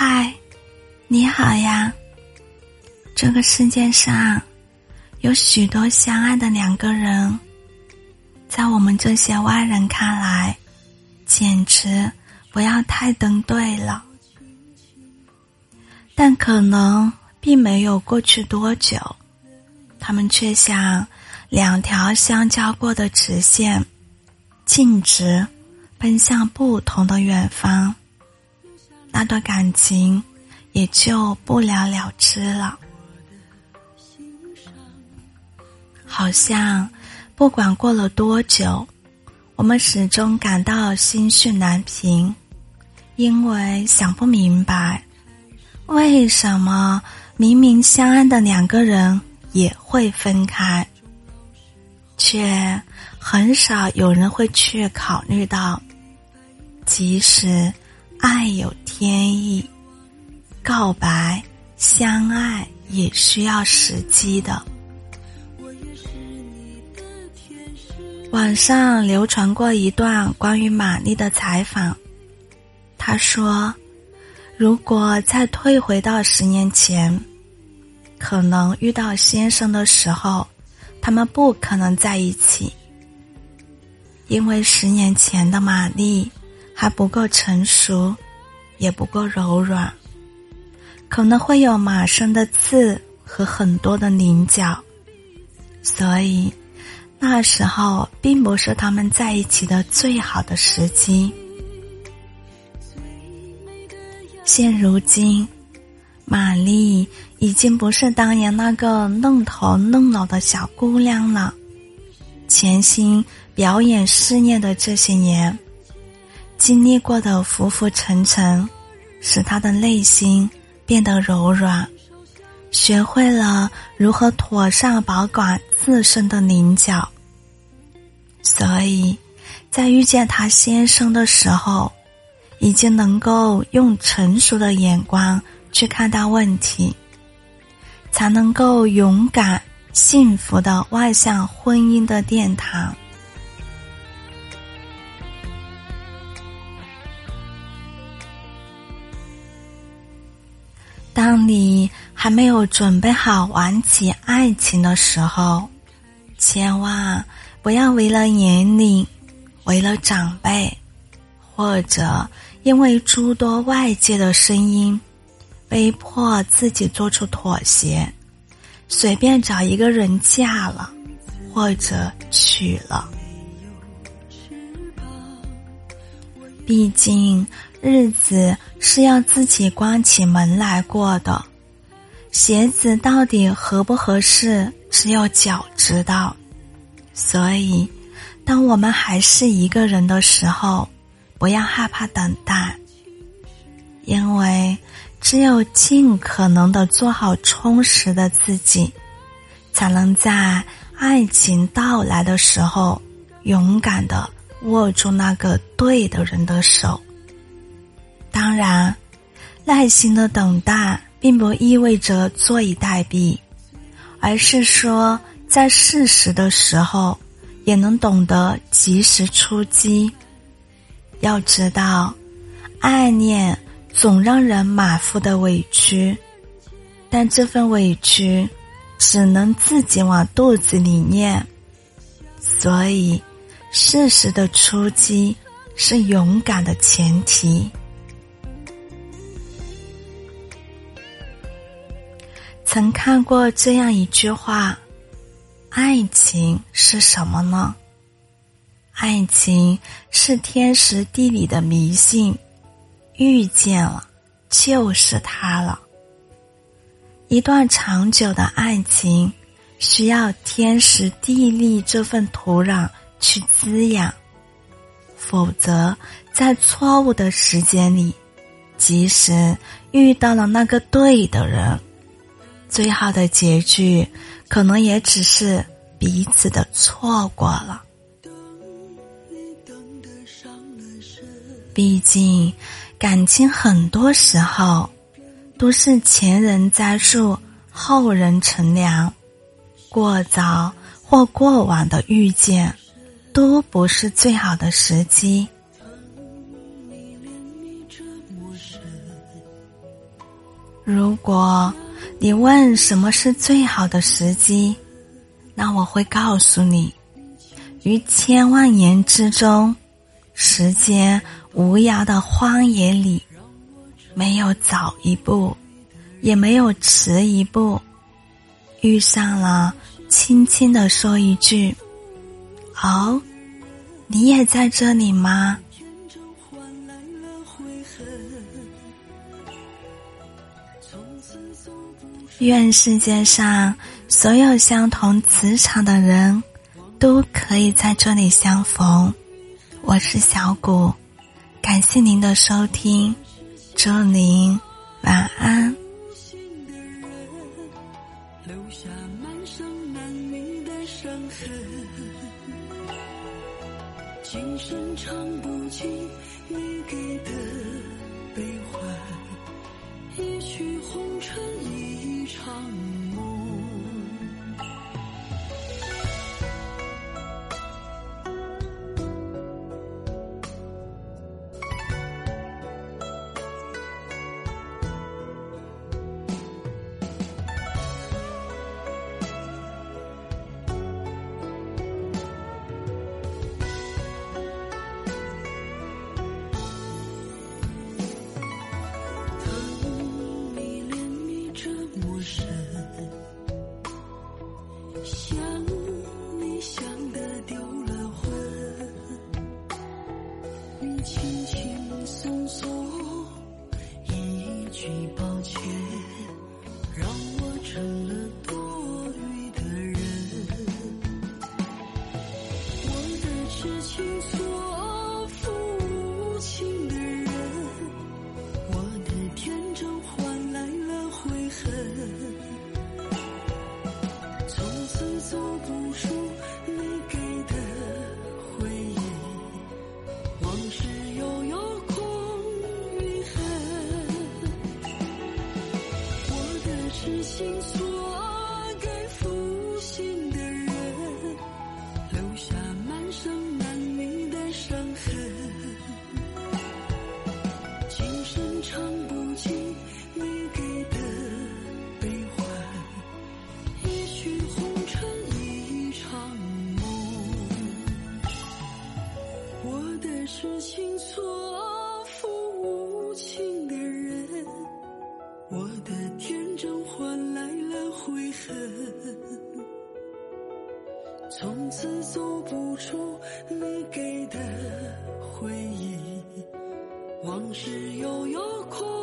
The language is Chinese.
嗨，你好呀。这个世界上有许多相爱的两个人，在我们这些外人看来，简直不要太登对了。但可能并没有过去多久，他们却像两条相交过的直线，径直奔向不同的远方。那段感情也就不了了之了。好像不管过了多久，我们始终感到心绪难平，因为想不明白。为什么明明相爱的两个人也会分开，却很少有人会去考虑到，即使爱有天意，告白、相爱也需要时机的。网上流传过一段关于玛丽的采访，她说。如果再退回到十年前，可能遇到先生的时候，他们不可能在一起，因为十年前的玛丽还不够成熟，也不够柔软，可能会有马身的刺和很多的棱角，所以那时候并不是他们在一起的最好的时机。现如今，玛丽已经不是当年那个愣头愣脑的小姑娘了。潜心表演事业的这些年，经历过的浮浮沉沉，使她的内心变得柔软，学会了如何妥善保管自身的棱角。所以，在遇见他先生的时候。已经能够用成熟的眼光去看待问题，才能够勇敢、幸福的迈向婚姻的殿堂。当你还没有准备好玩起爱情的时候，千万不要为了年龄、为了长辈，或者。因为诸多外界的声音，被迫自己做出妥协，随便找一个人嫁了，或者娶了。毕竟日子是要自己关起门来过的，鞋子到底合不合适，只有脚知道。所以，当我们还是一个人的时候。不要害怕等待，因为只有尽可能的做好充实的自己，才能在爱情到来的时候，勇敢的握住那个对的人的手。当然，耐心的等待并不意味着坐以待毙，而是说在适时的时候，也能懂得及时出击。要知道，爱恋总让人满腹的委屈，但这份委屈只能自己往肚子里念。所以，适时的出击是勇敢的前提。曾看过这样一句话：“爱情是什么呢？”爱情是天时地利的迷信，遇见了就是他了。一段长久的爱情需要天时地利这份土壤去滋养，否则在错误的时间里，即使遇到了那个对的人，最好的结局可能也只是彼此的错过了。毕竟，感情很多时候都是前人栽树，后人乘凉。过早或过晚的遇见，都不是最好的时机。如果你问什么是最好的时机，那我会告诉你：于千万年之中，时间无涯的荒野里，没有早一步，也没有迟一步，遇上了，轻轻的说一句：“哦，你也在这里吗？”愿世界上所有相同磁场的人，都可以在这里相逢。我是小谷，感谢您的收听，祝您晚安。一曲红尘一场。梦想我的天真换来了。悔恨，从此走不出你给的回忆，往事悠悠空。